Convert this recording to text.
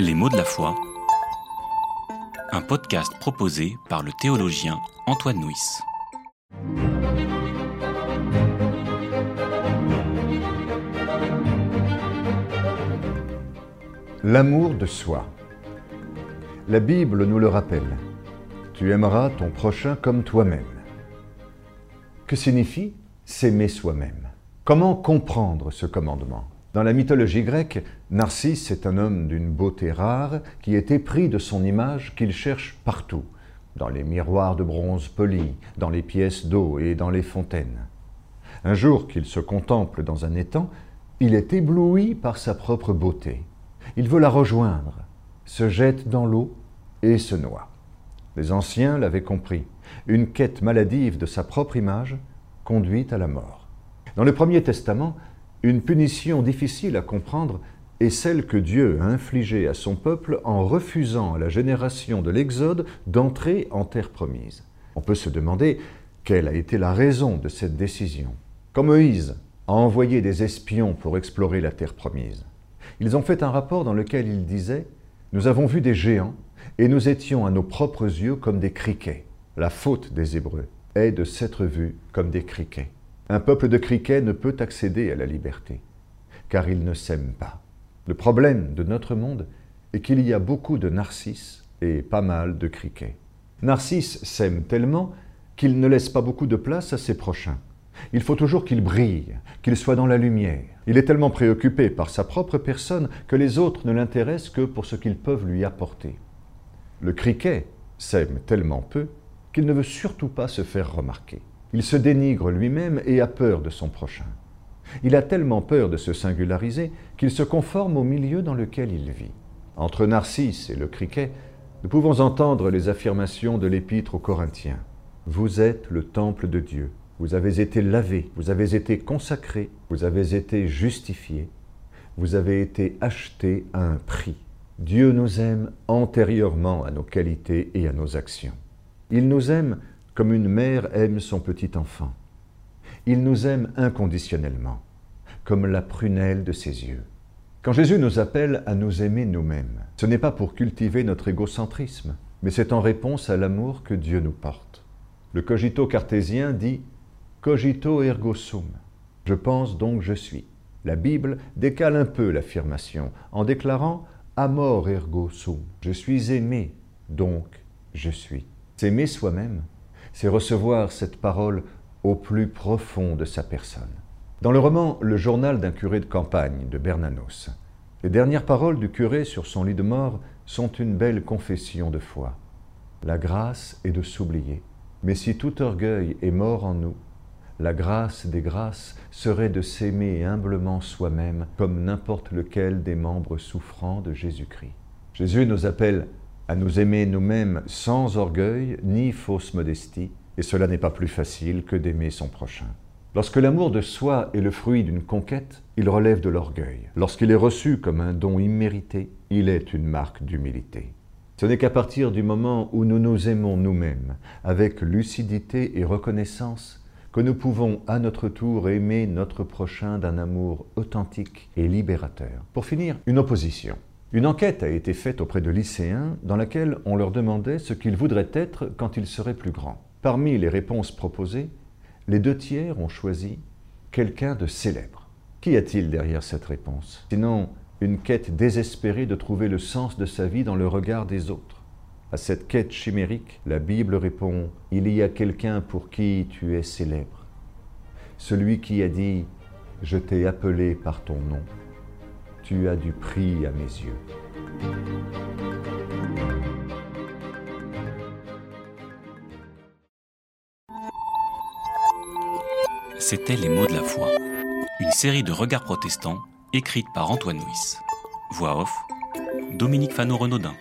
Les mots de la foi. Un podcast proposé par le théologien Antoine Nuis. L'amour de soi. La Bible nous le rappelle. Tu aimeras ton prochain comme toi-même. Que signifie s'aimer soi-même? Comment comprendre ce commandement? Dans la mythologie grecque, Narcisse est un homme d'une beauté rare qui est épris de son image qu'il cherche partout, dans les miroirs de bronze polis, dans les pièces d'eau et dans les fontaines. Un jour qu'il se contemple dans un étang, il est ébloui par sa propre beauté. Il veut la rejoindre, se jette dans l'eau et se noie. Les anciens l'avaient compris. Une quête maladive de sa propre image conduit à la mort. Dans le Premier Testament, une punition difficile à comprendre est celle que Dieu a infligée à son peuple en refusant à la génération de l'Exode d'entrer en terre promise. On peut se demander quelle a été la raison de cette décision. Quand Moïse a envoyé des espions pour explorer la terre promise, ils ont fait un rapport dans lequel ils disaient Nous avons vu des géants et nous étions à nos propres yeux comme des criquets. La faute des Hébreux est de s'être vus comme des criquets. Un peuple de criquets ne peut accéder à la liberté, car il ne s'aime pas. Le problème de notre monde est qu'il y a beaucoup de narcisses et pas mal de criquets. Narcisse s'aime tellement qu'il ne laisse pas beaucoup de place à ses prochains. Il faut toujours qu'il brille, qu'il soit dans la lumière. Il est tellement préoccupé par sa propre personne que les autres ne l'intéressent que pour ce qu'ils peuvent lui apporter. Le criquet s'aime tellement peu qu'il ne veut surtout pas se faire remarquer. Il se dénigre lui-même et a peur de son prochain. Il a tellement peur de se singulariser qu'il se conforme au milieu dans lequel il vit. Entre Narcisse et le criquet, nous pouvons entendre les affirmations de l'épître aux Corinthiens. Vous êtes le temple de Dieu. Vous avez été lavé, vous avez été consacré, vous avez été justifié, vous avez été acheté à un prix. Dieu nous aime antérieurement à nos qualités et à nos actions. Il nous aime comme une mère aime son petit enfant. Il nous aime inconditionnellement, comme la prunelle de ses yeux. Quand Jésus nous appelle à nous aimer nous-mêmes, ce n'est pas pour cultiver notre égocentrisme, mais c'est en réponse à l'amour que Dieu nous porte. Le cogito cartésien dit cogito ergo sum. Je pense donc je suis. La Bible décale un peu l'affirmation en déclarant amor ergo sum. Je suis aimé, donc je suis. S'aimer soi-même, c'est recevoir cette parole au plus profond de sa personne. Dans le roman Le journal d'un curé de campagne de Bernanos, les dernières paroles du curé sur son lit de mort sont une belle confession de foi. La grâce est de s'oublier. Mais si tout orgueil est mort en nous, la grâce des grâces serait de s'aimer humblement soi-même comme n'importe lequel des membres souffrants de Jésus-Christ. Jésus nous appelle à nous aimer nous-mêmes sans orgueil ni fausse modestie, et cela n'est pas plus facile que d'aimer son prochain. Lorsque l'amour de soi est le fruit d'une conquête, il relève de l'orgueil. Lorsqu'il est reçu comme un don immérité, il est une marque d'humilité. Ce n'est qu'à partir du moment où nous nous aimons nous-mêmes, avec lucidité et reconnaissance, que nous pouvons à notre tour aimer notre prochain d'un amour authentique et libérateur. Pour finir, une opposition. Une enquête a été faite auprès de lycéens dans laquelle on leur demandait ce qu'ils voudraient être quand ils seraient plus grands. Parmi les réponses proposées, les deux tiers ont choisi quelqu'un de célèbre. Qu'y a-t-il derrière cette réponse? Sinon, une quête désespérée de trouver le sens de sa vie dans le regard des autres. À cette quête chimérique, la Bible répond Il y a quelqu'un pour qui tu es célèbre. Celui qui a dit Je t'ai appelé par ton nom tu as du prix à mes yeux. C'était Les mots de la foi, une série de regards protestants écrite par Antoine Nuis. Voix off, Dominique Fano-Renaudin.